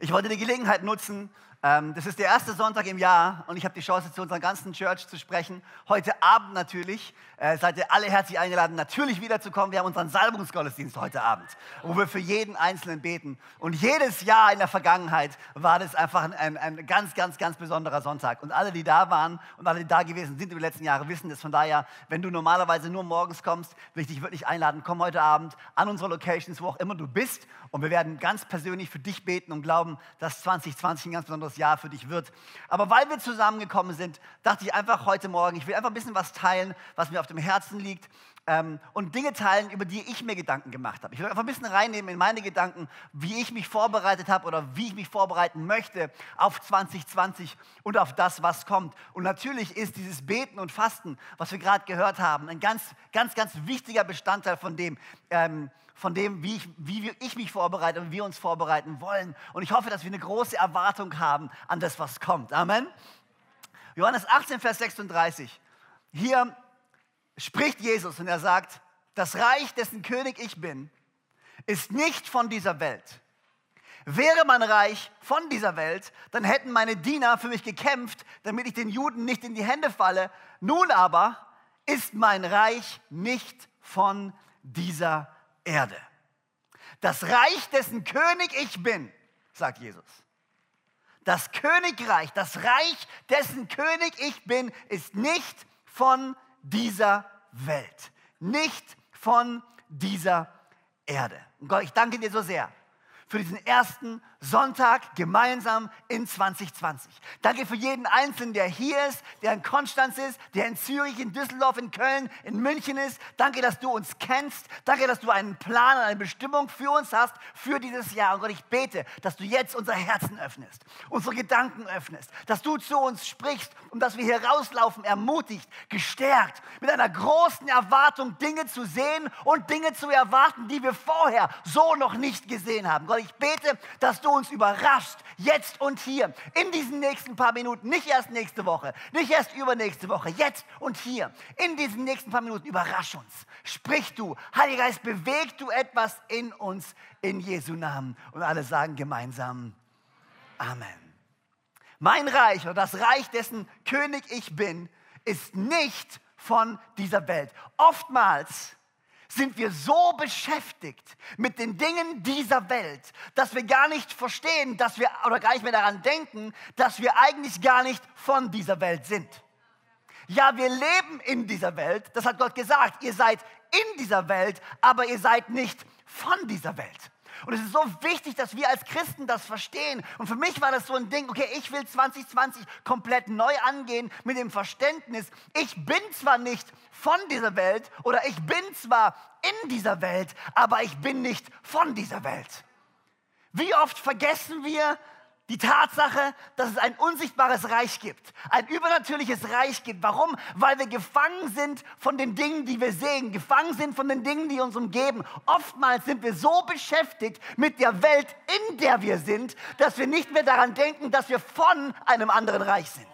Ich wollte die Gelegenheit nutzen, das ist der erste Sonntag im Jahr und ich habe die Chance, zu unserer ganzen Church zu sprechen. Heute Abend natürlich. Äh, seid ihr alle herzlich eingeladen, natürlich wiederzukommen. Wir haben unseren Salbungsgottesdienst heute Abend, wo wir für jeden Einzelnen beten. Und jedes Jahr in der Vergangenheit war das einfach ein, ein ganz, ganz, ganz besonderer Sonntag. Und alle, die da waren und alle, die da gewesen sind über die letzten Jahre, wissen das. Von daher, wenn du normalerweise nur morgens kommst, will ich dich wirklich einladen, komm heute Abend an unsere Locations, wo auch immer du bist. Und wir werden ganz persönlich für dich beten und glauben, dass 2020 ein ganz besonderes besonderes Jahr für dich wird. Aber weil wir zusammengekommen sind, dachte ich einfach heute Morgen, ich will einfach ein bisschen was teilen, was mir auf dem Herzen liegt. Ähm, und Dinge teilen, über die ich mir Gedanken gemacht habe. Ich will einfach ein bisschen reinnehmen in meine Gedanken, wie ich mich vorbereitet habe oder wie ich mich vorbereiten möchte auf 2020 und auf das, was kommt. Und natürlich ist dieses Beten und Fasten, was wir gerade gehört haben, ein ganz, ganz, ganz wichtiger Bestandteil von dem, ähm, von dem, wie ich, wie ich mich vorbereite und wir uns vorbereiten wollen. Und ich hoffe, dass wir eine große Erwartung haben an das, was kommt. Amen. Johannes 18, Vers 36. Hier spricht Jesus und er sagt, das Reich, dessen König ich bin, ist nicht von dieser Welt. Wäre mein Reich von dieser Welt, dann hätten meine Diener für mich gekämpft, damit ich den Juden nicht in die Hände falle. Nun aber ist mein Reich nicht von dieser Erde. Das Reich, dessen König ich bin, sagt Jesus. Das Königreich, das Reich, dessen König ich bin, ist nicht von dieser Welt, nicht von dieser Erde. Und Gott, ich danke dir so sehr für diesen ersten Sonntag gemeinsam in 2020. Danke für jeden Einzelnen, der hier ist, der in Konstanz ist, der in Zürich, in Düsseldorf, in Köln, in München ist. Danke, dass du uns kennst. Danke, dass du einen Plan und eine Bestimmung für uns hast, für dieses Jahr. Und Gott, ich bete, dass du jetzt unser Herzen öffnest, unsere Gedanken öffnest, dass du zu uns sprichst und dass wir hier rauslaufen, ermutigt, gestärkt, mit einer großen Erwartung, Dinge zu sehen und Dinge zu erwarten, die wir vorher so noch nicht gesehen haben. Gott, ich bete, dass du uns überrascht, jetzt und hier, in diesen nächsten paar Minuten, nicht erst nächste Woche, nicht erst übernächste Woche, jetzt und hier, in diesen nächsten paar Minuten, überrasch uns. Sprich du, Heiliger Geist, beweg du etwas in uns in Jesu Namen. Und alle sagen gemeinsam Amen. Mein Reich oder das Reich, dessen König ich bin, ist nicht von dieser Welt. Oftmals sind wir so beschäftigt mit den Dingen dieser Welt, dass wir gar nicht verstehen, dass wir oder gar nicht mehr daran denken, dass wir eigentlich gar nicht von dieser Welt sind. Ja, wir leben in dieser Welt, das hat Gott gesagt, ihr seid in dieser Welt, aber ihr seid nicht von dieser Welt. Und es ist so wichtig, dass wir als Christen das verstehen. Und für mich war das so ein Ding, okay, ich will 2020 komplett neu angehen mit dem Verständnis, ich bin zwar nicht von dieser Welt oder ich bin zwar in dieser Welt, aber ich bin nicht von dieser Welt. Wie oft vergessen wir, die Tatsache, dass es ein unsichtbares Reich gibt, ein übernatürliches Reich gibt. Warum? Weil wir gefangen sind von den Dingen, die wir sehen, gefangen sind von den Dingen, die uns umgeben. Oftmals sind wir so beschäftigt mit der Welt, in der wir sind, dass wir nicht mehr daran denken, dass wir von einem anderen Reich sind.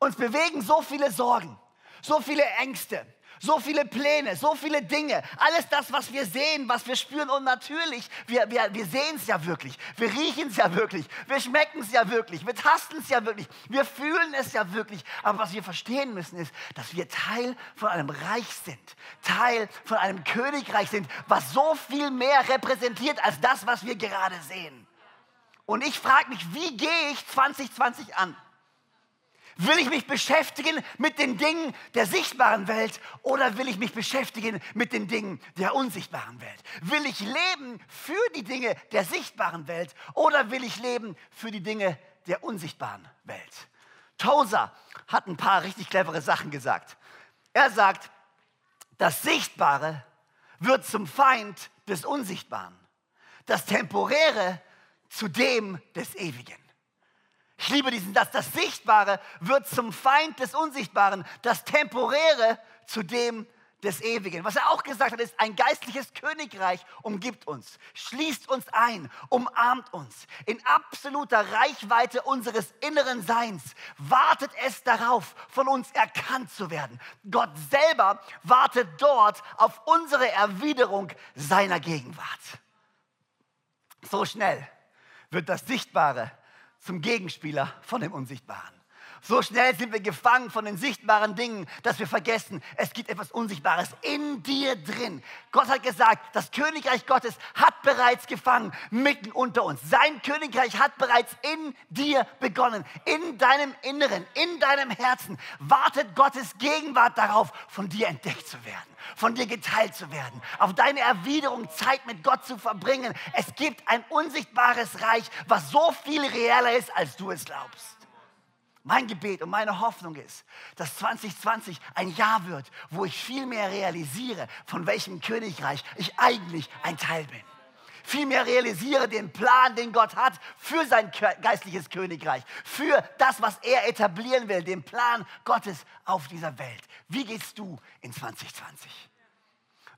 Uns bewegen so viele Sorgen, so viele Ängste, so viele Pläne, so viele Dinge, alles das, was wir sehen, was wir spüren. Und natürlich, wir, wir, wir sehen es ja wirklich, wir riechen es ja wirklich, wir schmecken es ja wirklich, wir tasten es ja wirklich, wir fühlen es ja wirklich. Aber was wir verstehen müssen, ist, dass wir Teil von einem Reich sind, Teil von einem Königreich sind, was so viel mehr repräsentiert als das, was wir gerade sehen. Und ich frage mich, wie gehe ich 2020 an? Will ich mich beschäftigen mit den Dingen der sichtbaren Welt oder will ich mich beschäftigen mit den Dingen der unsichtbaren Welt? Will ich leben für die Dinge der sichtbaren Welt oder will ich leben für die Dinge der unsichtbaren Welt? Tozer hat ein paar richtig clevere Sachen gesagt. Er sagt, das Sichtbare wird zum Feind des Unsichtbaren. Das Temporäre zu dem des Ewigen. Ich liebe diesen Satz. Das Sichtbare wird zum Feind des Unsichtbaren, das Temporäre zu dem des Ewigen. Was er auch gesagt hat, ist, ein geistliches Königreich umgibt uns, schließt uns ein, umarmt uns. In absoluter Reichweite unseres inneren Seins wartet es darauf, von uns erkannt zu werden. Gott selber wartet dort auf unsere Erwiderung seiner Gegenwart. So schnell wird das Sichtbare zum Gegenspieler von dem Unsichtbaren. So schnell sind wir gefangen von den sichtbaren Dingen, dass wir vergessen, es gibt etwas Unsichtbares in dir drin. Gott hat gesagt, das Königreich Gottes hat bereits gefangen mitten unter uns. Sein Königreich hat bereits in dir begonnen, in deinem Inneren, in deinem Herzen. Wartet Gottes Gegenwart darauf, von dir entdeckt zu werden, von dir geteilt zu werden, auf deine Erwiderung Zeit mit Gott zu verbringen. Es gibt ein unsichtbares Reich, was so viel realer ist, als du es glaubst. Mein Gebet und meine Hoffnung ist, dass 2020 ein Jahr wird, wo ich viel mehr realisiere, von welchem Königreich ich eigentlich ein Teil bin. Viel mehr realisiere den Plan, den Gott hat für sein geistliches Königreich, für das, was er etablieren will, den Plan Gottes auf dieser Welt. Wie gehst du in 2020?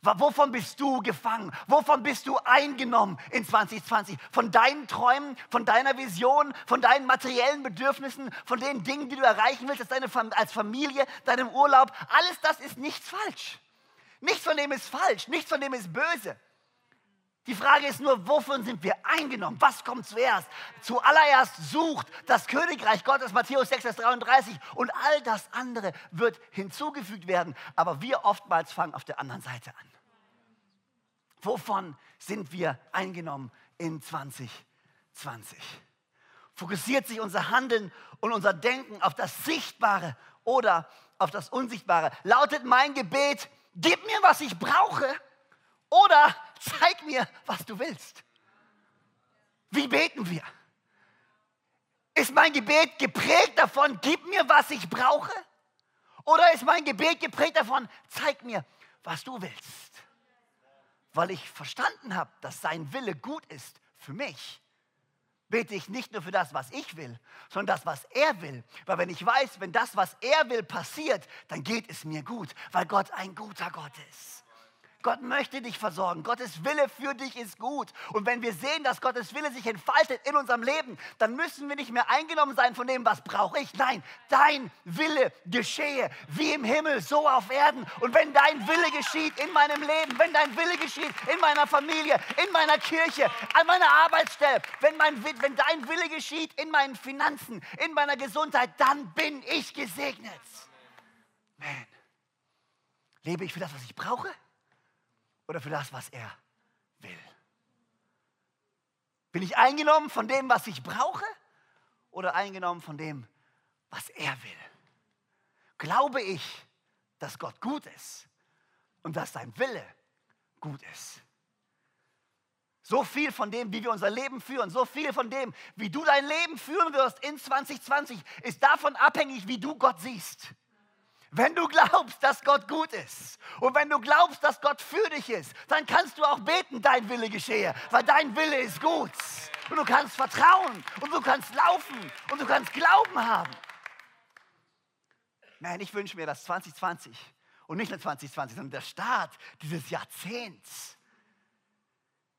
Wovon bist du gefangen? Wovon bist du eingenommen in 2020? Von deinen Träumen, von deiner Vision, von deinen materiellen Bedürfnissen, von den Dingen, die du erreichen willst, als, deine, als Familie, deinem Urlaub. Alles das ist nichts falsch. Nichts von dem ist falsch, nichts von dem ist böse. Die Frage ist nur, wovon sind wir eingenommen? Was kommt zuerst? Zuallererst sucht das Königreich Gottes, Matthäus 6, Vers 33, und all das andere wird hinzugefügt werden. Aber wir oftmals fangen auf der anderen Seite an. Wovon sind wir eingenommen in 2020? Fokussiert sich unser Handeln und unser Denken auf das Sichtbare oder auf das Unsichtbare? Lautet mein Gebet, gib mir, was ich brauche oder zeig mir, was du willst? Wie beten wir? Ist mein Gebet geprägt davon, gib mir, was ich brauche? Oder ist mein Gebet geprägt davon, zeig mir, was du willst? Weil ich verstanden habe, dass sein Wille gut ist für mich, bete ich nicht nur für das, was ich will, sondern das, was er will. Weil wenn ich weiß, wenn das, was er will, passiert, dann geht es mir gut, weil Gott ein guter Gott ist. Gott möchte dich versorgen. Gottes Wille für dich ist gut. Und wenn wir sehen, dass Gottes Wille sich entfaltet in unserem Leben, dann müssen wir nicht mehr eingenommen sein von dem, was brauche ich. Nein, dein Wille geschehe wie im Himmel, so auf Erden. Und wenn dein Wille geschieht in meinem Leben, wenn dein Wille geschieht in meiner Familie, in meiner Kirche, an meiner Arbeitsstelle, wenn, mein, wenn dein Wille geschieht in meinen Finanzen, in meiner Gesundheit, dann bin ich gesegnet. Man. Lebe ich für das, was ich brauche? Oder für das, was er will? Bin ich eingenommen von dem, was ich brauche oder eingenommen von dem, was er will? Glaube ich, dass Gott gut ist und dass sein Wille gut ist? So viel von dem, wie wir unser Leben führen, so viel von dem, wie du dein Leben führen wirst in 2020, ist davon abhängig, wie du Gott siehst. Wenn du glaubst, dass Gott gut ist und wenn du glaubst, dass Gott für dich ist, dann kannst du auch beten, dein Wille geschehe, weil dein Wille ist gut. Und du kannst vertrauen und du kannst laufen und du kannst Glauben haben. Man, ich wünsche mir, dass 2020 und nicht nur 2020, sondern der Start dieses Jahrzehnts,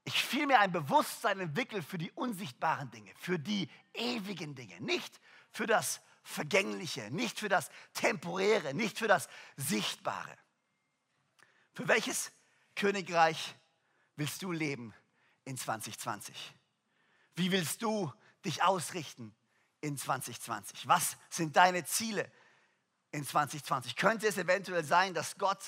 ich vielmehr ein Bewusstsein entwickle für die unsichtbaren Dinge, für die ewigen Dinge, nicht für das Vergängliche, nicht für das Temporäre, nicht für das Sichtbare. Für welches Königreich willst du leben in 2020? Wie willst du dich ausrichten in 2020? Was sind deine Ziele in 2020? Könnte es eventuell sein, dass Gott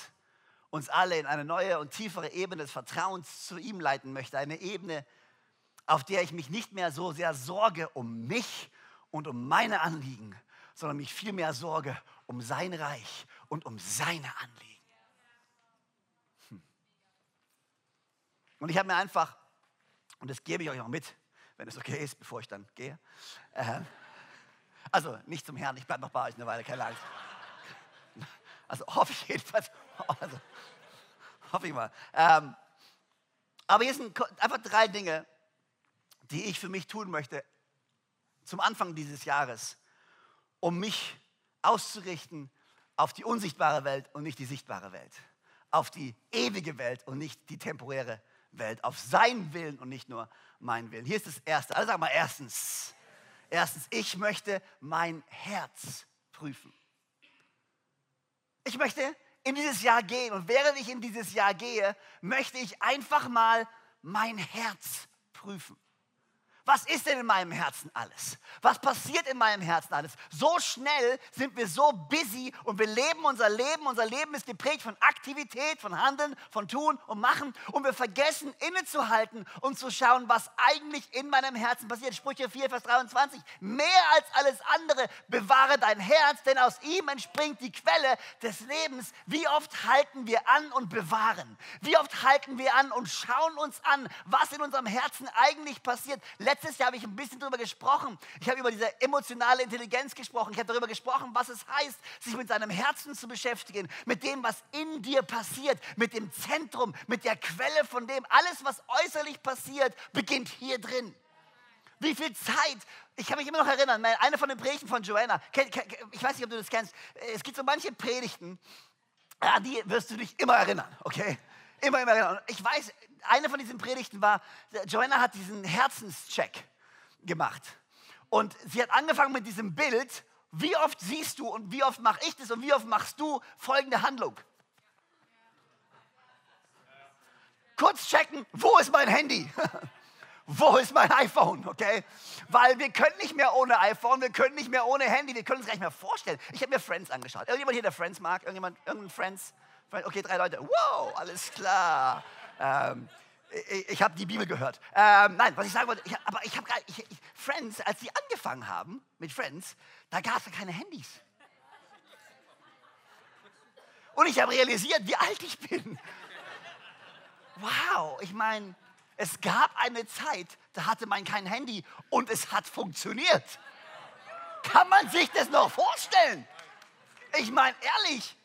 uns alle in eine neue und tiefere Ebene des Vertrauens zu ihm leiten möchte? Eine Ebene, auf der ich mich nicht mehr so sehr sorge um mich und um meine Anliegen, sondern mich vielmehr sorge um sein Reich und um seine Anliegen. Hm. Und ich habe mir einfach, und das gebe ich euch auch mit, wenn es okay ist, bevor ich dann gehe. Äh, also nicht zum Herrn, ich bleibe noch bei euch eine Weile, keine Angst. Also hoffe ich jedenfalls. Also, hoffe ich mal. Ähm, aber hier sind einfach drei Dinge, die ich für mich tun möchte zum Anfang dieses Jahres, um mich auszurichten auf die unsichtbare Welt und nicht die sichtbare Welt, auf die ewige Welt und nicht die temporäre Welt, auf seinen Willen und nicht nur meinen Willen. Hier ist das Erste. Also sag mal erstens. Erstens, ich möchte mein Herz prüfen. Ich möchte in dieses Jahr gehen und während ich in dieses Jahr gehe, möchte ich einfach mal mein Herz prüfen. Was ist denn in meinem Herzen alles? Was passiert in meinem Herzen alles? So schnell sind wir so busy und wir leben unser Leben. Unser Leben ist geprägt von Aktivität, von Handeln, von Tun und Machen. Und wir vergessen innezuhalten und zu schauen, was eigentlich in meinem Herzen passiert. Sprüche 4, Vers 23. Mehr als alles andere bewahre dein Herz, denn aus ihm entspringt die Quelle des Lebens. Wie oft halten wir an und bewahren? Wie oft halten wir an und schauen uns an, was in unserem Herzen eigentlich passiert? Letztes Jahr habe ich ein bisschen darüber gesprochen. Ich habe über diese emotionale Intelligenz gesprochen. Ich habe darüber gesprochen, was es heißt, sich mit seinem Herzen zu beschäftigen, mit dem, was in dir passiert, mit dem Zentrum, mit der Quelle von dem. Alles, was äußerlich passiert, beginnt hier drin. Wie viel Zeit, ich kann mich immer noch erinnern, eine von den Predigten von Joanna, ich weiß nicht, ob du das kennst, es gibt so manche Predigten, an die wirst du dich immer erinnern, okay? Immer, immer erinnern. Ich weiß, eine von diesen Predigten war, Joanna hat diesen Herzenscheck gemacht. Und sie hat angefangen mit diesem Bild, wie oft siehst du und wie oft mache ich das und wie oft machst du folgende Handlung. Kurz checken, wo ist mein Handy? wo ist mein iPhone, okay? Weil wir können nicht mehr ohne iPhone, wir können nicht mehr ohne Handy, wir können uns gar nicht mehr vorstellen. Ich habe mir Friends angeschaut. Irgendjemand hier, der Friends mag? Irgendjemand, irgendein Friends? Okay, drei Leute. Wow, alles klar. Ähm, ich, ich habe die Bibel gehört. Ähm, nein, was ich sagen wollte, ich, aber ich habe Friends, als sie angefangen haben mit Friends, da gab es ja keine Handys. Und ich habe realisiert, wie alt ich bin. Wow, ich meine, es gab eine Zeit, da hatte man kein Handy und es hat funktioniert. Kann man sich das noch vorstellen? Ich meine, ehrlich,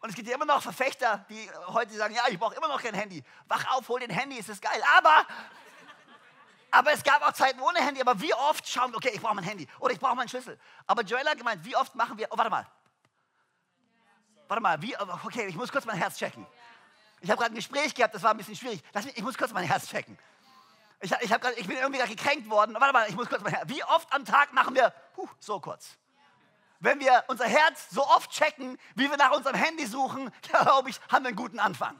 und es gibt ja immer noch Verfechter, die heute sagen, ja, ich brauche immer noch kein Handy. Wach auf, hol den Handy, ist das geil. Aber, aber es gab auch Zeiten ohne Handy. Aber wie oft schauen wir, okay, ich brauche mein Handy oder ich brauche meinen Schlüssel. Aber Joel hat gemeint, wie oft machen wir, oh, warte mal. Warte mal, wie, okay, ich muss kurz mein Herz checken. Ich habe gerade ein Gespräch gehabt, das war ein bisschen schwierig. Lass mich, ich muss kurz mein Herz checken. Ich, ich, grad, ich bin irgendwie gekränkt worden. Warte mal, ich muss kurz mein Herz. Wie oft am Tag machen wir, huh, so kurz wenn wir unser Herz so oft checken, wie wir nach unserem Handy suchen, glaube ich, haben wir einen guten Anfang.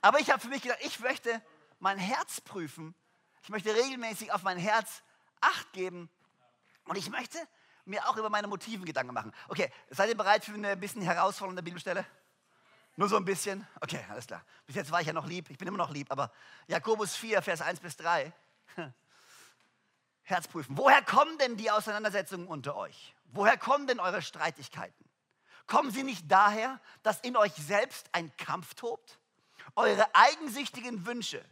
Aber ich habe für mich gedacht, ich möchte mein Herz prüfen. Ich möchte regelmäßig auf mein Herz Acht geben. Und ich möchte mir auch über meine Motiven Gedanken machen. Okay, seid ihr bereit für eine bisschen herausfordernde Bibelstelle? Nur so ein bisschen? Okay, alles klar. Bis jetzt war ich ja noch lieb. Ich bin immer noch lieb. Aber Jakobus 4, Vers 1 bis 3. Herz prüfen. Woher kommen denn die Auseinandersetzungen unter euch? Woher kommen denn eure Streitigkeiten? Kommen sie nicht daher, dass in euch selbst ein Kampf tobt? Eure eigensüchtigen Wünsche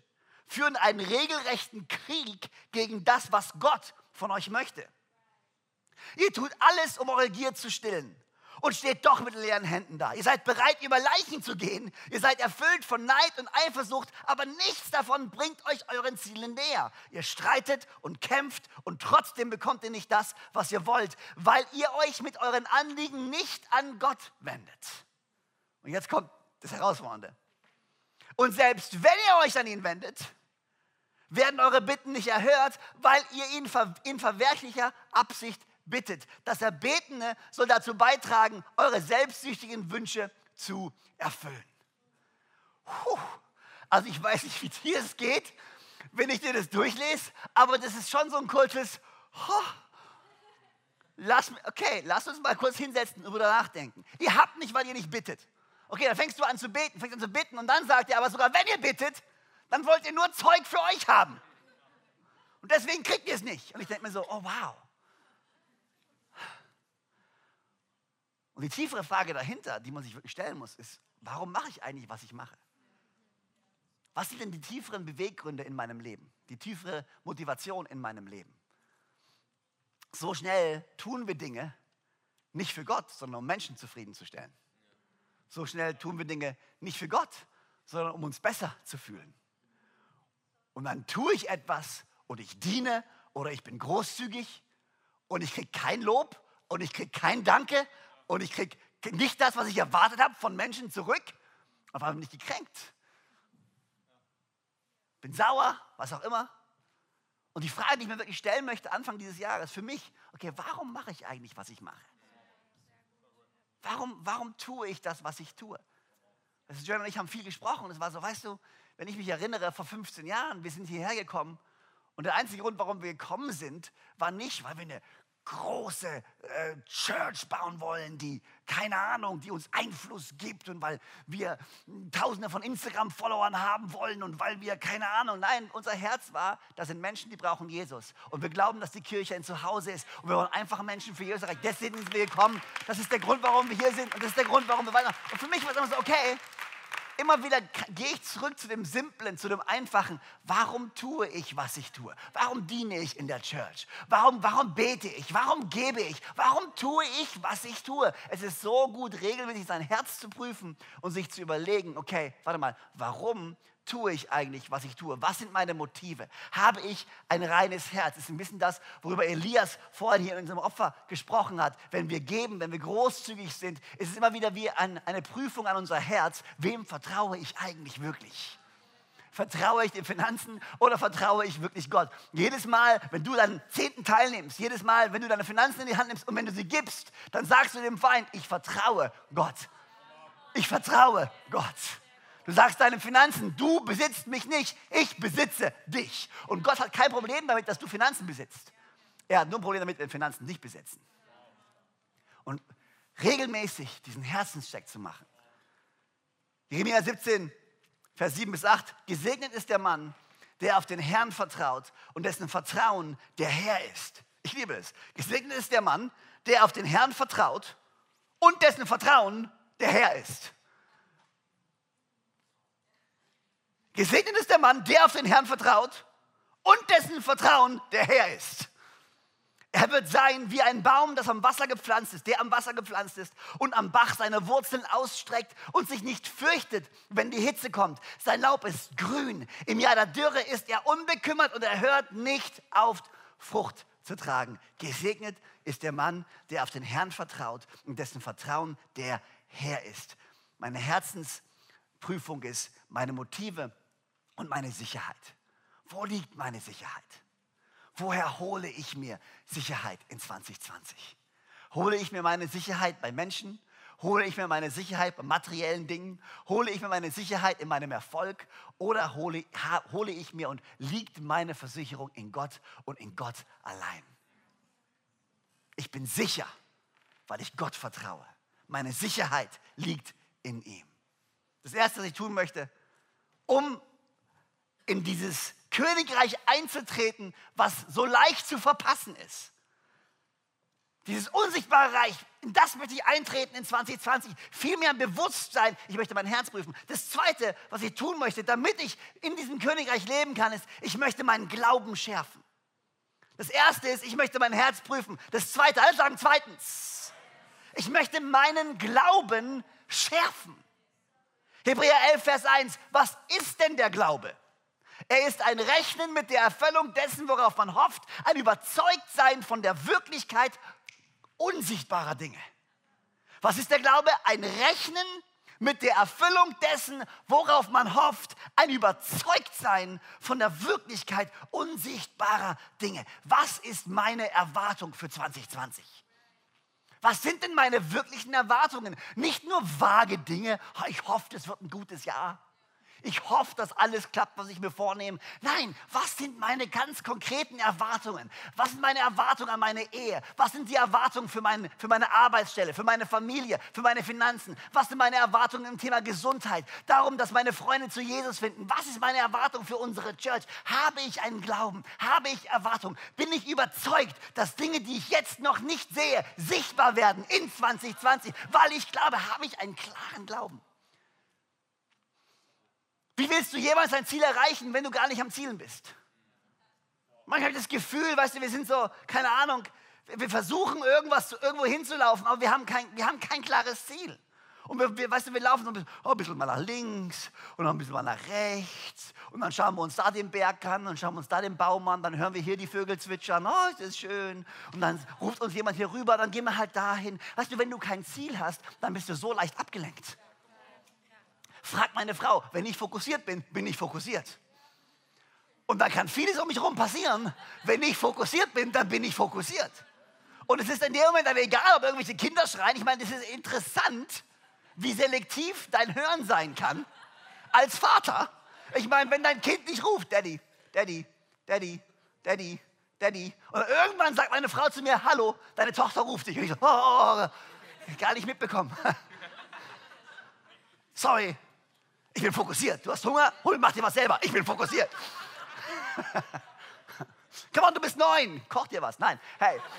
führen einen regelrechten Krieg gegen das, was Gott von euch möchte. Ihr tut alles, um eure Gier zu stillen und steht doch mit leeren Händen da. Ihr seid bereit, über Leichen zu gehen. Ihr seid erfüllt von Neid und Eifersucht, aber nichts davon bringt euch euren Zielen näher. Ihr streitet und kämpft und trotzdem bekommt ihr nicht das, was ihr wollt, weil ihr euch mit euren Anliegen nicht an Gott wendet. Und jetzt kommt das Herausfordernde. Und selbst wenn ihr euch an ihn wendet, werden eure Bitten nicht erhört, weil ihr ihn in verwerflicher Absicht bittet. Das Erbetene soll dazu beitragen, eure selbstsüchtigen Wünsche zu erfüllen. Puh. Also ich weiß nicht, wie dir es geht, wenn ich dir das durchlese, aber das ist schon so ein kurzes, oh, lass, okay, lass uns mal kurz hinsetzen und darüber nachdenken. Ihr habt nicht, weil ihr nicht bittet. Okay, dann fängst du an zu beten, fängst an zu bitten und dann sagt ihr, aber sogar wenn ihr bittet, dann wollt ihr nur Zeug für euch haben. Und deswegen kriegt ihr es nicht. Und ich denke mir so, oh wow. Und die tiefere Frage dahinter, die man sich wirklich stellen muss, ist, warum mache ich eigentlich, was ich mache? Was sind denn die tieferen Beweggründe in meinem Leben? Die tiefere Motivation in meinem Leben? So schnell tun wir Dinge nicht für Gott, sondern um Menschen zufriedenzustellen. So schnell tun wir Dinge nicht für Gott, sondern um uns besser zu fühlen. Und dann tue ich etwas und ich diene oder ich bin großzügig und ich kriege kein Lob und ich kriege kein Danke und ich kriege nicht das, was ich erwartet habe von Menschen zurück. Auf einmal bin ich gekränkt. Bin sauer, was auch immer. Und die Frage, die ich mir wirklich stellen möchte, Anfang dieses Jahres, für mich, okay, warum mache ich eigentlich, was ich mache? Warum, warum tue ich das, was ich tue? Also Jeremy und ich haben viel gesprochen es war so, weißt du, wenn ich mich erinnere, vor 15 Jahren, wir sind hierher gekommen und der einzige Grund, warum wir gekommen sind, war nicht, weil wir eine große äh, Church bauen wollen, die, keine Ahnung, die uns Einfluss gibt und weil wir Tausende von Instagram-Followern haben wollen und weil wir, keine Ahnung, nein, unser Herz war, das sind Menschen, die brauchen Jesus. Und wir glauben, dass die Kirche ein Zuhause ist und wir wollen einfach Menschen für Jesus erreichen. Deswegen sind wir gekommen. Das ist der Grund, warum wir hier sind und das ist der Grund, warum wir weiter. Und für mich war es immer so, okay, Immer wieder gehe ich zurück zu dem Simplen, zu dem Einfachen. Warum tue ich, was ich tue? Warum diene ich in der Church? Warum, warum bete ich? Warum gebe ich? Warum tue ich, was ich tue? Es ist so gut, regelmäßig sein Herz zu prüfen und sich zu überlegen, okay, warte mal, warum tue ich eigentlich, was ich tue? Was sind meine Motive? Habe ich ein reines Herz? Das ist ein bisschen das, worüber Elias vorhin hier in unserem Opfer gesprochen hat. Wenn wir geben, wenn wir großzügig sind, ist es immer wieder wie ein, eine Prüfung an unser Herz. Wem vertraue ich eigentlich wirklich? Vertraue ich den Finanzen oder vertraue ich wirklich Gott? Jedes Mal, wenn du deinen Zehnten teilnimmst, jedes Mal, wenn du deine Finanzen in die Hand nimmst und wenn du sie gibst, dann sagst du dem Feind, ich vertraue Gott. Ich vertraue Gott. Du sagst deinen Finanzen, du besitzt mich nicht, ich besitze dich. Und Gott hat kein Problem damit, dass du Finanzen besitzt. Er hat nur ein Problem damit, wenn Finanzen dich besitzen. Und regelmäßig diesen Herzenscheck zu machen. Jeremia 17, Vers 7 bis 8. Gesegnet ist der Mann, der auf den Herrn vertraut und dessen Vertrauen der Herr ist. Ich liebe es. Gesegnet ist der Mann, der auf den Herrn vertraut und dessen Vertrauen der Herr ist. Gesegnet ist der Mann, der auf den Herrn vertraut und dessen Vertrauen der Herr ist. Er wird sein wie ein Baum, das am Wasser gepflanzt ist, der am Wasser gepflanzt ist und am Bach seine Wurzeln ausstreckt und sich nicht fürchtet, wenn die Hitze kommt. Sein Laub ist grün. Im Jahr der Dürre ist er unbekümmert und er hört nicht auf, Frucht zu tragen. Gesegnet ist der Mann, der auf den Herrn vertraut und dessen Vertrauen der Herr ist. Meine Herzensprüfung ist, meine Motive und meine Sicherheit. Wo liegt meine Sicherheit? Woher hole ich mir Sicherheit in 2020? Hole ich mir meine Sicherheit bei Menschen? Hole ich mir meine Sicherheit bei materiellen Dingen? Hole ich mir meine Sicherheit in meinem Erfolg? Oder hole, hole ich mir und liegt meine Versicherung in Gott und in Gott allein? Ich bin sicher, weil ich Gott vertraue. Meine Sicherheit liegt in ihm. Das Erste, was ich tun möchte, um in dieses Königreich einzutreten, was so leicht zu verpassen ist. Dieses unsichtbare Reich, in das möchte ich eintreten in 2020. Viel mehr Bewusstsein, ich möchte mein Herz prüfen. Das Zweite, was ich tun möchte, damit ich in diesem Königreich leben kann, ist, ich möchte meinen Glauben schärfen. Das Erste ist, ich möchte mein Herz prüfen. Das Zweite, alle sagen zweitens, ich möchte meinen Glauben schärfen. Hebräer 11, Vers 1, was ist denn der Glaube? Er ist ein Rechnen mit der Erfüllung dessen, worauf man hofft, ein Überzeugtsein von der Wirklichkeit unsichtbarer Dinge. Was ist der Glaube? Ein Rechnen mit der Erfüllung dessen, worauf man hofft, ein Überzeugtsein von der Wirklichkeit unsichtbarer Dinge. Was ist meine Erwartung für 2020? Was sind denn meine wirklichen Erwartungen? Nicht nur vage Dinge, ich hoffe, es wird ein gutes Jahr. Ich hoffe, dass alles klappt, was ich mir vornehme. Nein, was sind meine ganz konkreten Erwartungen? Was sind meine Erwartungen an meine Ehe? Was sind die Erwartungen für, mein, für meine Arbeitsstelle, für meine Familie, für meine Finanzen? Was sind meine Erwartungen im Thema Gesundheit? Darum, dass meine Freunde zu Jesus finden. Was ist meine Erwartung für unsere Church? Habe ich einen Glauben? Habe ich Erwartung? Bin ich überzeugt, dass Dinge, die ich jetzt noch nicht sehe, sichtbar werden in 2020? Weil ich glaube, habe ich einen klaren Glauben. Wie willst du jemals ein Ziel erreichen, wenn du gar nicht am Zielen bist? Manchmal habe ich das Gefühl, weißt du, wir sind so, keine Ahnung, wir versuchen irgendwas irgendwo hinzulaufen, aber wir haben kein, wir haben kein klares Ziel. Und wir, wir, weißt du, wir laufen so ein bisschen, oh, ein bisschen mal nach links und dann ein bisschen mal nach rechts. Und dann schauen wir uns da den Berg an und schauen wir uns da den Baum an. Dann hören wir hier die Vögel zwitschern. Oh, das ist schön. Und dann ruft uns jemand hier rüber, dann gehen wir halt dahin. Weißt du, wenn du kein Ziel hast, dann bist du so leicht abgelenkt. Frag meine Frau, wenn ich fokussiert bin, bin ich fokussiert. Und dann kann vieles um mich herum passieren. Wenn ich fokussiert bin, dann bin ich fokussiert. Und es ist in dem Moment aber egal, ob irgendwelche Kinder schreien. Ich meine, das ist interessant, wie selektiv dein Hören sein kann als Vater. Ich meine, wenn dein Kind nicht ruft, Daddy, Daddy, Daddy, Daddy, Daddy. Und irgendwann sagt meine Frau zu mir, hallo, deine Tochter ruft dich. Und ich so, oh, oh, oh, gar nicht mitbekommen. Sorry, ich bin fokussiert. Du hast Hunger? Hol, mach dir was selber. Ich bin fokussiert. Komm on, du bist neun. Koch dir was. Nein, hey.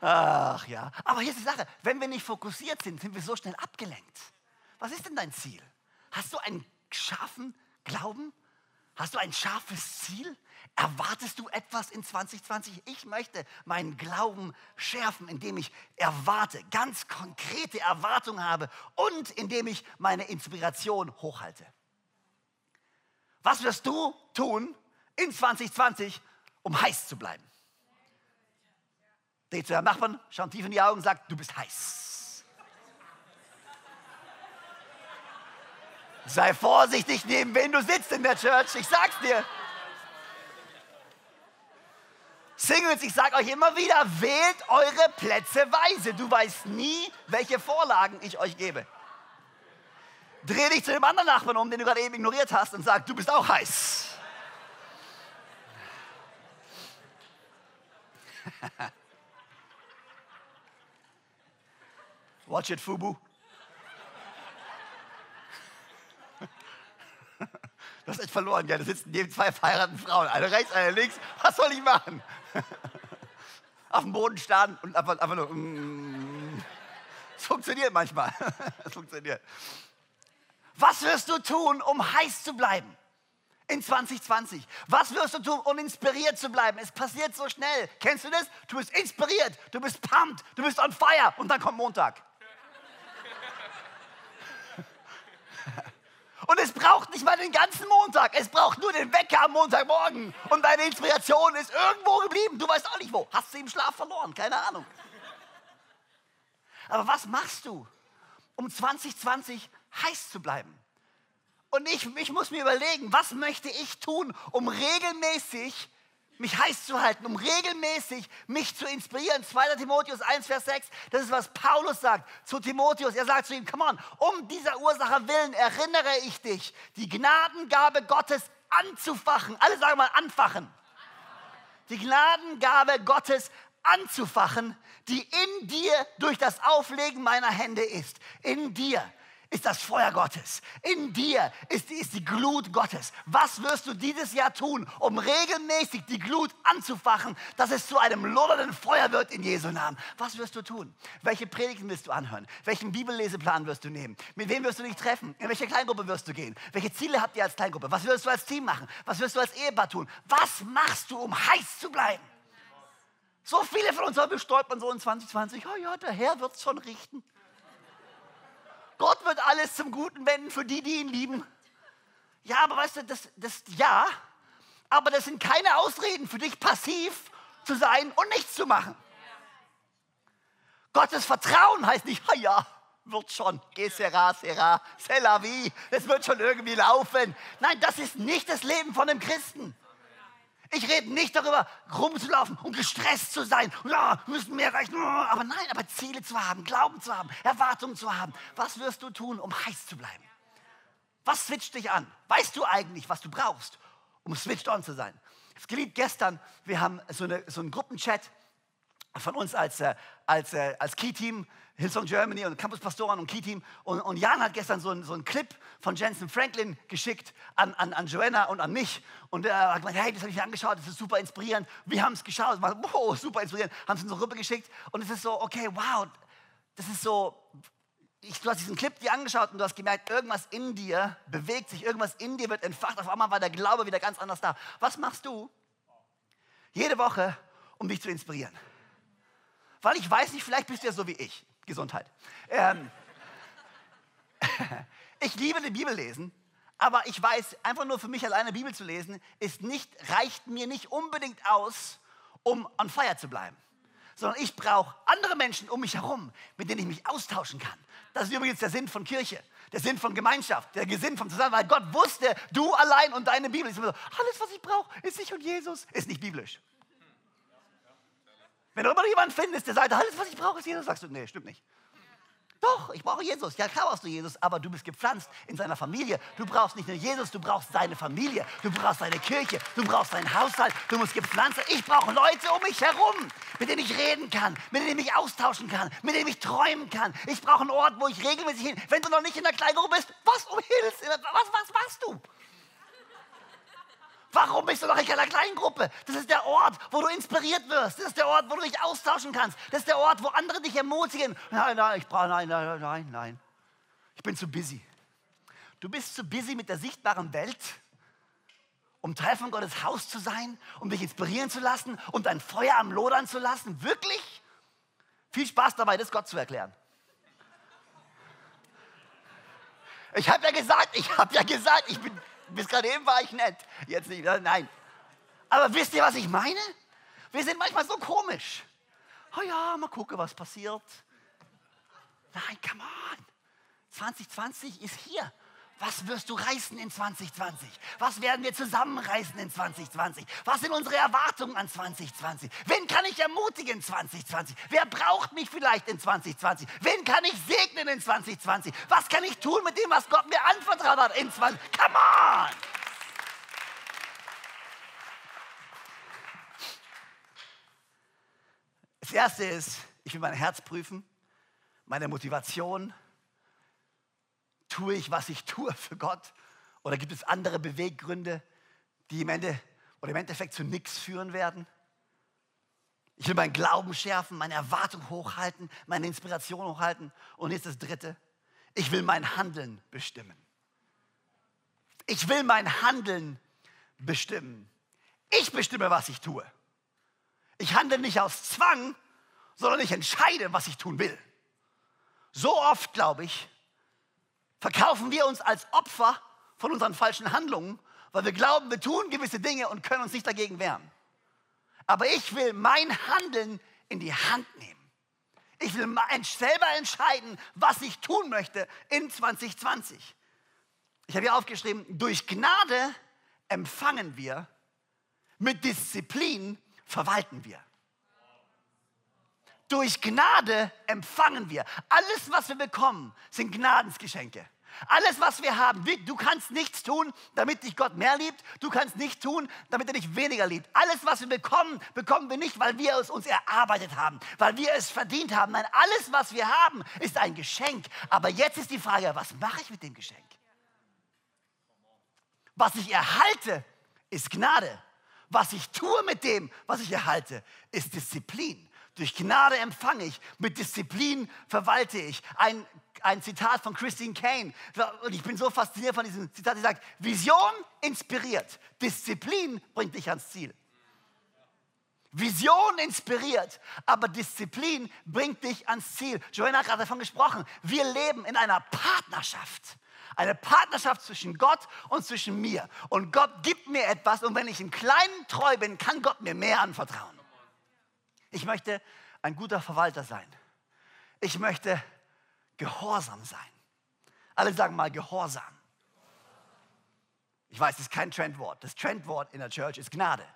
Ach ja. Aber hier ist die Sache. Wenn wir nicht fokussiert sind, sind wir so schnell abgelenkt. Was ist denn dein Ziel? Hast du einen scharfen Glauben? Hast du ein scharfes Ziel? Erwartest du etwas in 2020? Ich möchte meinen Glauben schärfen, indem ich erwarte, ganz konkrete Erwartungen habe und indem ich meine Inspiration hochhalte. Was wirst du tun in 2020, um heiß zu bleiben? Dreh zu deinem Nachbarn, schau tief in die Augen und sag, du bist heiß. Sei vorsichtig, neben wen du sitzt in der Church. Ich sag's dir. Singles, ich sag euch immer wieder, wählt eure Plätze weise. Du weißt nie, welche Vorlagen ich euch gebe. Dreh dich zu dem anderen Nachbarn um, den du gerade eben ignoriert hast, und sag, du bist auch heiß. Watch it, Fubu. Du hast echt verloren, ja. Da sitzen neben zwei verheirateten Frauen. Eine rechts, eine links. Was soll ich machen? Auf dem Boden starren und einfach, einfach nur. Mm. Es funktioniert manchmal. Es funktioniert. Was wirst du tun, um heiß zu bleiben? In 2020. Was wirst du tun, um inspiriert zu bleiben? Es passiert so schnell. Kennst du das? Du bist inspiriert, du bist pumped, du bist on fire und dann kommt Montag. Und es braucht nicht mal den ganzen Montag. Es braucht nur den Wecker am Montagmorgen. Und deine Inspiration ist irgendwo geblieben. Du weißt auch nicht wo. Hast du im Schlaf verloren? Keine Ahnung. Aber was machst du, um 2020 heiß zu bleiben? Und ich, ich muss mir überlegen, was möchte ich tun, um regelmäßig mich heiß zu halten, um regelmäßig mich zu inspirieren. 2. Timotheus 1, Vers 6, das ist, was Paulus sagt zu Timotheus. Er sagt zu ihm, come on, um dieser Ursache willen erinnere ich dich, die Gnadengabe Gottes anzufachen. Alle sagen mal anfachen. Die Gnadengabe Gottes anzufachen, die in dir durch das Auflegen meiner Hände ist. In dir ist das Feuer Gottes. In dir ist, ist die Glut Gottes. Was wirst du dieses Jahr tun, um regelmäßig die Glut anzufachen, dass es zu einem lodernden Feuer wird in Jesu Namen? Was wirst du tun? Welche Predigten willst du anhören? Welchen Bibelleseplan wirst du nehmen? Mit wem wirst du dich treffen? In welche Kleingruppe wirst du gehen? Welche Ziele habt ihr als Kleingruppe? Was wirst du als Team machen? Was wirst du als Ehepaar tun? Was machst du, um heiß zu bleiben? So viele von uns haben stolpern so in 2020, oh ja, der Herr wird es schon richten. Gott wird alles zum Guten wenden für die, die ihn lieben. Ja, aber weißt du, das, das ja, aber das sind keine Ausreden für dich, passiv zu sein und nichts zu machen. Gottes Vertrauen heißt nicht, ja, wird schon, que sera, sera, es wird schon irgendwie laufen. Nein, das ist nicht das Leben von einem Christen. Ich rede nicht darüber, rumzulaufen und gestresst zu sein. Ja, wir müssen mehr erreichen. Aber nein, aber Ziele zu haben, Glauben zu haben, Erwartungen zu haben. Was wirst du tun, um heiß zu bleiben? Was switcht dich an? Weißt du eigentlich, was du brauchst, um switched on zu sein? Es geliebt gestern, wir haben so, eine, so einen Gruppenchat von uns als, äh, als, äh, als Key-Team Hillsong Germany und Campus Pastoren und Key-Team. Und, und, Jan hat gestern so, ein, so einen Clip von Jensen Franklin geschickt an, an, an Joanna und an mich. Und er hat gesagt, hey, das habe ich mir angeschaut, das ist super inspirierend. Wir haben es geschaut, war, wow, super inspirierend. Haben es in so Rüppe geschickt. Und es ist so, okay, wow, das ist so, ich, du hast diesen Clip dir angeschaut und du hast gemerkt, irgendwas in dir bewegt sich, irgendwas in dir wird entfacht. Auf einmal war der Glaube wieder ganz anders da. Was machst du jede Woche, um dich zu inspirieren? Weil ich weiß nicht, vielleicht bist du ja so wie ich. Gesundheit. Ähm, ich liebe die Bibel lesen, aber ich weiß, einfach nur für mich alleine Bibel zu lesen, ist nicht, reicht mir nicht unbedingt aus, um on fire zu bleiben. Sondern ich brauche andere Menschen um mich herum, mit denen ich mich austauschen kann. Das ist übrigens der Sinn von Kirche, der Sinn von Gemeinschaft, der Sinn von Zusammenhalt. Gott wusste, du allein und deine Bibel. Alles, was ich brauche, ist ich und Jesus. Ist nicht biblisch. Wenn du immer jemanden findest, der sagt, alles, was ich brauche, ist Jesus, sagst du, nee, stimmt nicht. Doch, ich brauche Jesus. Ja, klar brauchst du Jesus, aber du bist gepflanzt in seiner Familie. Du brauchst nicht nur Jesus, du brauchst seine Familie, du brauchst seine Kirche, du brauchst seinen Haushalt, du musst gepflanzt sein. Ich brauche Leute um mich herum, mit denen ich reden kann, mit denen ich austauschen kann, mit denen ich träumen kann. Ich brauche einen Ort, wo ich regelmäßig hin. Wenn du noch nicht in der Kleingruppe bist, was um Hilfe, was, was machst du? Warum bist du noch in einer kleinen Gruppe? Das ist der Ort, wo du inspiriert wirst. Das ist der Ort, wo du dich austauschen kannst. Das ist der Ort, wo andere dich ermutigen. Nein, nein, ich brauche, nein, nein, nein, nein. Ich bin zu busy. Du bist zu busy mit der sichtbaren Welt, um Teil von Gottes Haus zu sein, um dich inspirieren zu lassen und dein Feuer am Lodern zu lassen. Wirklich? Viel Spaß dabei, das Gott zu erklären. Ich habe ja gesagt, ich habe ja gesagt, ich bin bis gerade eben war ich nett. Jetzt nicht. Nein. Aber wisst ihr, was ich meine? Wir sind manchmal so komisch. Oh ja, mal gucken, was passiert. Nein, come on. 2020 ist hier. Was wirst du reißen in 2020? Was werden wir zusammenreißen in 2020? Was sind unsere Erwartungen an 2020? Wen kann ich ermutigen in 2020? Wer braucht mich vielleicht in 2020? Wen kann ich segnen in 2020? Was kann ich tun mit dem, was Gott mir anvertraut hat in 2020? Come on! Das erste ist, ich will mein Herz prüfen, meine Motivation, Tue ich, was ich tue für Gott? Oder gibt es andere Beweggründe, die im, Ende, oder im Endeffekt zu nichts führen werden? Ich will meinen Glauben schärfen, meine Erwartung hochhalten, meine Inspiration hochhalten. Und jetzt das Dritte. Ich will mein Handeln bestimmen. Ich will mein Handeln bestimmen. Ich bestimme, was ich tue. Ich handle nicht aus Zwang, sondern ich entscheide, was ich tun will. So oft, glaube ich, verkaufen wir uns als Opfer von unseren falschen Handlungen, weil wir glauben, wir tun gewisse Dinge und können uns nicht dagegen wehren. Aber ich will mein Handeln in die Hand nehmen. Ich will selber entscheiden, was ich tun möchte in 2020. Ich habe hier aufgeschrieben, durch Gnade empfangen wir, mit Disziplin verwalten wir. Durch Gnade empfangen wir. Alles, was wir bekommen, sind Gnadensgeschenke. Alles, was wir haben, du kannst nichts tun, damit dich Gott mehr liebt. Du kannst nichts tun, damit er dich weniger liebt. Alles, was wir bekommen, bekommen wir nicht, weil wir es uns erarbeitet haben, weil wir es verdient haben. Nein, alles, was wir haben, ist ein Geschenk. Aber jetzt ist die Frage, was mache ich mit dem Geschenk? Was ich erhalte, ist Gnade. Was ich tue mit dem, was ich erhalte, ist Disziplin. Durch Gnade empfange ich, mit Disziplin verwalte ich. Ein ein Zitat von Christine Kane. Und ich bin so fasziniert von diesem Zitat. Sie sagt, Vision inspiriert, Disziplin bringt dich ans Ziel. Vision inspiriert, aber Disziplin bringt dich ans Ziel. Joanna hat gerade davon gesprochen. Wir leben in einer Partnerschaft. Eine Partnerschaft zwischen Gott und zwischen mir. Und Gott gibt mir etwas und wenn ich im Kleinen treu bin, kann Gott mir mehr anvertrauen. Ich möchte ein guter Verwalter sein. Ich möchte Gehorsam sein. Alle sagen mal Gehorsam. Ich weiß, das ist kein Trendwort. Das Trendwort in der Church ist Gnade.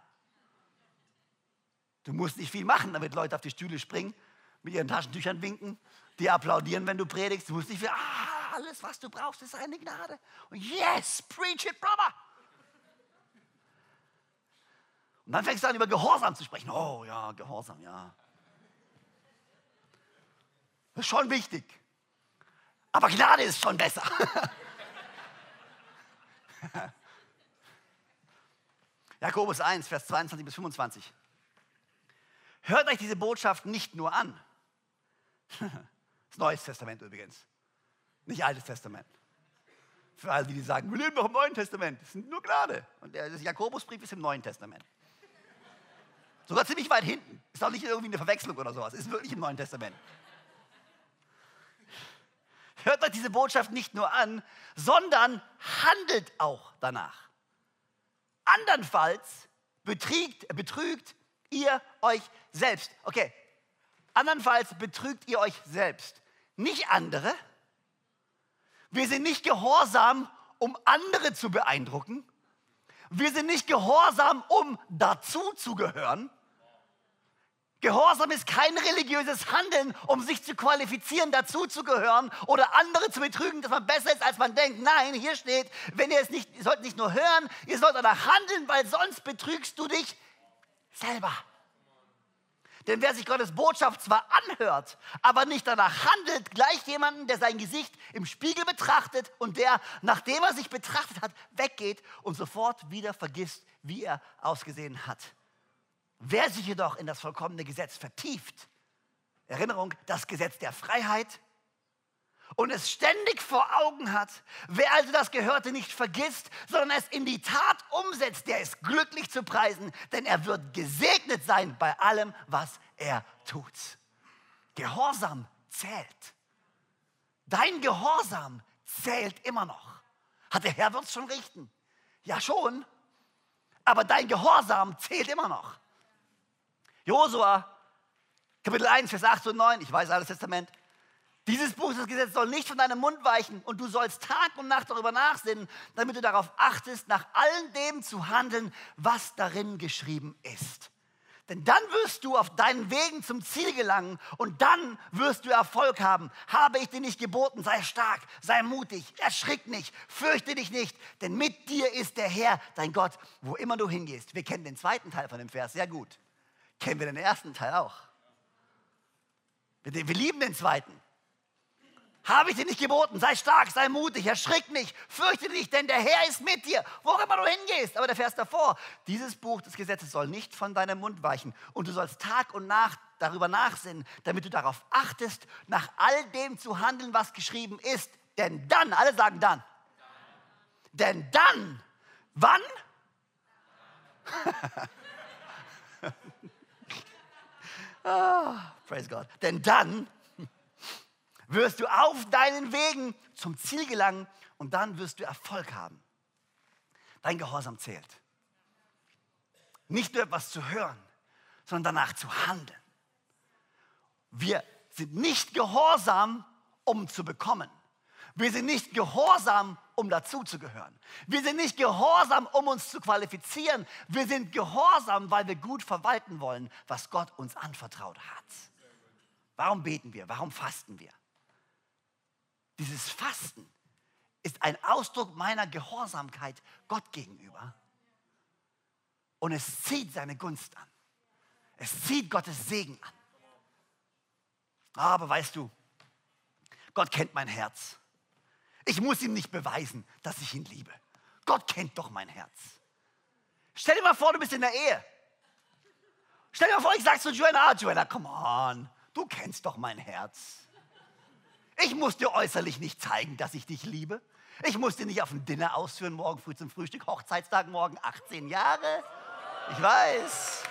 Du musst nicht viel machen, damit Leute auf die Stühle springen, mit ihren Taschentüchern winken, die applaudieren, wenn du predigst. Du musst nicht viel, ah, alles, was du brauchst, ist eine Gnade. Und yes, preach it, brother. Und dann fängst du an, über Gehorsam zu sprechen. Oh ja, Gehorsam, ja. Das ist schon wichtig. Aber Gnade ist schon besser. Jakobus 1, Vers 22 bis 25. Hört euch diese Botschaft nicht nur an. Das Neues Testament übrigens. Nicht Altes Testament. Für alle, die sagen, wir leben doch im Neuen Testament. Das ist nur Gnade. Und der Jakobusbrief ist im Neuen Testament. Sogar ziemlich weit hinten. Ist auch nicht irgendwie eine Verwechslung oder sowas. Ist wirklich im Neuen Testament. hört euch diese Botschaft nicht nur an, sondern handelt auch danach. Andernfalls betrügt, betrügt ihr euch selbst. Okay, andernfalls betrügt ihr euch selbst, nicht andere. Wir sind nicht gehorsam, um andere zu beeindrucken. Wir sind nicht gehorsam, um dazu zu gehören. Gehorsam ist kein religiöses Handeln, um sich zu qualifizieren, dazuzugehören oder andere zu betrügen, dass man besser ist, als man denkt. Nein, hier steht, wenn ihr es nicht, ihr sollt nicht nur hören, ihr sollt danach handeln, weil sonst betrügst du dich selber. Denn wer sich Gottes Botschaft zwar anhört, aber nicht danach handelt, gleich jemanden, der sein Gesicht im Spiegel betrachtet und der, nachdem er sich betrachtet hat, weggeht und sofort wieder vergisst, wie er ausgesehen hat. Wer sich jedoch in das vollkommene Gesetz vertieft, Erinnerung, das Gesetz der Freiheit, und es ständig vor Augen hat, wer also das Gehörte nicht vergisst, sondern es in die Tat umsetzt, der ist glücklich zu preisen, denn er wird gesegnet sein bei allem, was er tut. Gehorsam zählt. Dein Gehorsam zählt immer noch. Hat der Herr wird es schon richten? Ja schon, aber dein Gehorsam zählt immer noch. Josua, Kapitel 1, Vers 8 und 9, ich weiß alles Testament. Dieses Buch des Gesetzes soll nicht von deinem Mund weichen und du sollst Tag und Nacht darüber nachsinnen, damit du darauf achtest, nach allem dem zu handeln, was darin geschrieben ist. Denn dann wirst du auf deinen Wegen zum Ziel gelangen und dann wirst du Erfolg haben. Habe ich dir nicht geboten, sei stark, sei mutig, erschrick nicht, fürchte dich nicht, denn mit dir ist der Herr, dein Gott, wo immer du hingehst. Wir kennen den zweiten Teil von dem Vers sehr gut kennen wir den ersten Teil auch. Wir, lieben den zweiten. Habe ich dir nicht geboten? Sei stark, sei mutig, erschrick nicht, fürchte dich, denn der Herr ist mit dir, wo immer du hingehst. Aber der Vers davor, dieses Buch des Gesetzes soll nicht von deinem Mund weichen und du sollst Tag und Nacht darüber nachsinnen, damit du darauf achtest, nach all dem zu handeln, was geschrieben ist. Denn dann, alle sagen dann, denn dann, wann? Ah, praise God. Denn dann wirst du auf deinen Wegen zum Ziel gelangen und dann wirst du Erfolg haben. Dein Gehorsam zählt. Nicht nur etwas zu hören, sondern danach zu handeln. Wir sind nicht gehorsam, um zu bekommen. Wir sind nicht gehorsam, um dazuzugehören. Wir sind nicht gehorsam, um uns zu qualifizieren. Wir sind gehorsam, weil wir gut verwalten wollen, was Gott uns anvertraut hat. Warum beten wir? Warum fasten wir? Dieses Fasten ist ein Ausdruck meiner Gehorsamkeit Gott gegenüber. Und es zieht seine Gunst an. Es zieht Gottes Segen an. Aber weißt du, Gott kennt mein Herz. Ich muss ihm nicht beweisen, dass ich ihn liebe. Gott kennt doch mein Herz. Stell dir mal vor, du bist in der Ehe. Stell dir mal vor, ich sage zu Joanna, ah, Joanna, come on, du kennst doch mein Herz. Ich muss dir äußerlich nicht zeigen, dass ich dich liebe. Ich muss dir nicht auf ein Dinner ausführen, morgen früh zum Frühstück, Hochzeitstag morgen, 18 Jahre. Ich weiß.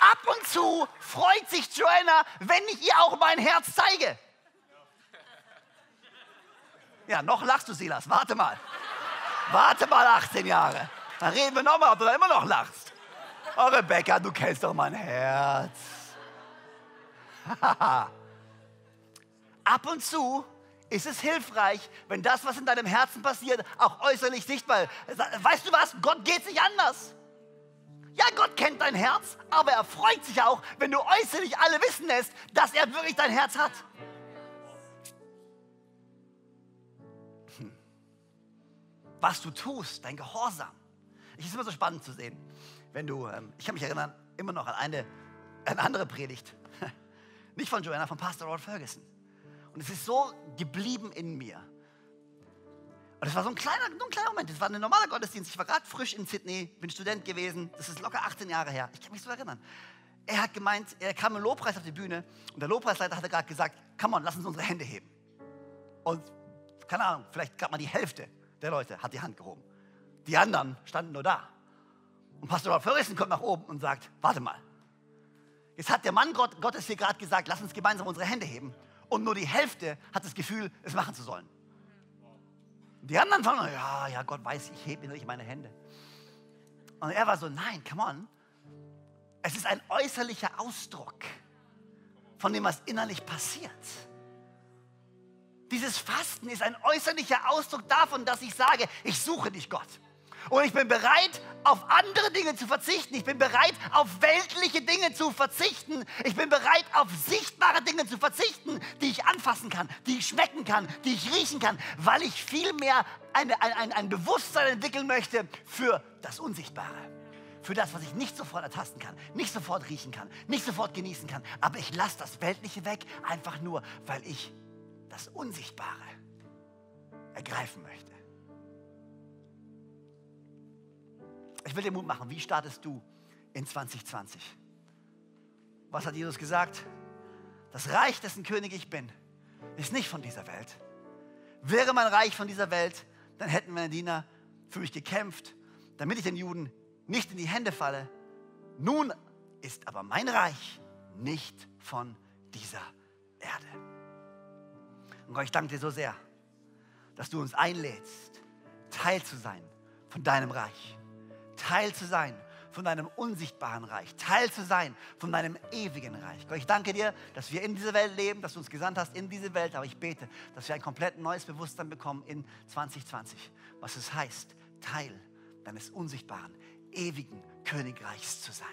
Ab und zu freut sich Joanna, wenn ich ihr auch mein Herz zeige. Ja, noch lachst du, Silas. Warte mal. Warte mal 18 Jahre. Dann reden wir nochmal, ob du da immer noch lachst. Oh, Rebecca, du kennst doch mein Herz. Ab und zu ist es hilfreich, wenn das, was in deinem Herzen passiert, auch äußerlich sichtbar ist. Weißt du was? Gott geht sich anders. Ja, Gott kennt dein Herz, aber er freut sich auch, wenn du äußerlich alle wissen lässt, dass er wirklich dein Herz hat. Was du tust, dein Gehorsam. Es ist immer so spannend zu sehen, wenn du, ähm, ich kann mich erinnern, immer noch an eine, eine andere Predigt, nicht von Joanna, von Pastor Rod Ferguson. Und es ist so geblieben in mir. Und es war so ein kleiner, so ein kleiner Moment. Es war ein normaler Gottesdienst. Ich war gerade frisch in Sydney, bin Student gewesen. Das ist locker 18 Jahre her. Ich kann mich so erinnern. Er hat gemeint, er kam im Lobpreis auf die Bühne und der Lobpreisleiter hatte gerade gesagt, come on, lass uns unsere Hände heben. Und keine Ahnung, vielleicht gerade mal die Hälfte der Leute hat die Hand gehoben. Die anderen standen nur da. Und Pastor Ralph Ferguson kommt nach oben und sagt, warte mal, Jetzt hat der Mann Gott, Gottes hier gerade gesagt, lass uns gemeinsam unsere Hände heben. Und nur die Hälfte hat das Gefühl, es machen zu sollen. Die anderen fangen, ja, ja, Gott weiß, ich hebe nicht meine Hände. Und er war so, nein, come on. Es ist ein äußerlicher Ausdruck von dem, was innerlich passiert. Dieses Fasten ist ein äußerlicher Ausdruck davon, dass ich sage, ich suche dich, Gott. Und ich bin bereit, auf andere Dinge zu verzichten. Ich bin bereit, auf weltliche Dinge zu verzichten. Ich bin bereit, auf sichtbare Dinge zu verzichten, die ich anfassen kann, die ich schmecken kann, die ich riechen kann, weil ich vielmehr eine, ein, ein Bewusstsein entwickeln möchte für das Unsichtbare. Für das, was ich nicht sofort ertasten kann, nicht sofort riechen kann, nicht sofort genießen kann. Aber ich lasse das Weltliche weg, einfach nur, weil ich das Unsichtbare ergreifen möchte. Ich will dir Mut machen. Wie startest du in 2020? Was hat Jesus gesagt? Das Reich, dessen König ich bin, ist nicht von dieser Welt. Wäre mein Reich von dieser Welt, dann hätten meine Diener für mich gekämpft, damit ich den Juden nicht in die Hände falle. Nun ist aber mein Reich nicht von dieser Erde. Und Gott, ich danke dir so sehr, dass du uns einlädst, Teil zu sein von deinem Reich. Teil zu sein von deinem unsichtbaren Reich, Teil zu sein von deinem ewigen Reich. Gott, ich danke dir, dass wir in dieser Welt leben, dass du uns gesandt hast in diese Welt, aber ich bete, dass wir ein komplett neues Bewusstsein bekommen in 2020, was es heißt, Teil deines unsichtbaren, ewigen Königreichs zu sein.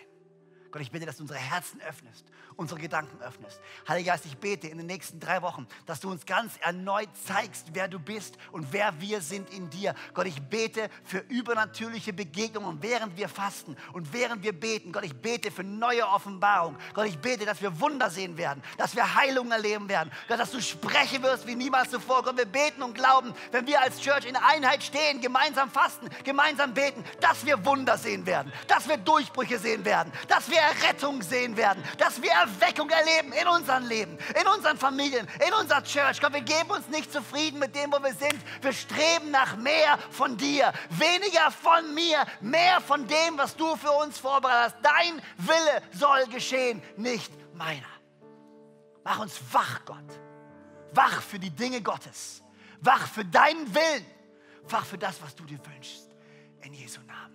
Gott, ich bitte, dass du unsere Herzen öffnest, unsere Gedanken öffnest. Heiliger Geist, ich bete in den nächsten drei Wochen, dass du uns ganz erneut zeigst, wer du bist und wer wir sind in dir. Gott, ich bete für übernatürliche Begegnungen, während wir fasten und während wir beten. Gott, ich bete für neue Offenbarung. Gott, ich bete, dass wir Wunder sehen werden, dass wir Heilung erleben werden. Gott, dass du sprechen wirst wie niemals zuvor. Gott, wir beten und glauben, wenn wir als Church in Einheit stehen, gemeinsam fasten, gemeinsam beten, dass wir Wunder sehen werden, dass wir Durchbrüche sehen werden, dass wir Errettung sehen werden, dass wir Erweckung erleben in unserem Leben, in unseren Familien, in unserer Church. Gott, wir geben uns nicht zufrieden mit dem, wo wir sind. Wir streben nach mehr von dir, weniger von mir, mehr von dem, was du für uns vorbereitet hast. Dein Wille soll geschehen, nicht meiner. Mach uns wach, Gott. Wach für die Dinge Gottes. Wach für deinen Willen. Wach für das, was du dir wünschst. In Jesu Namen.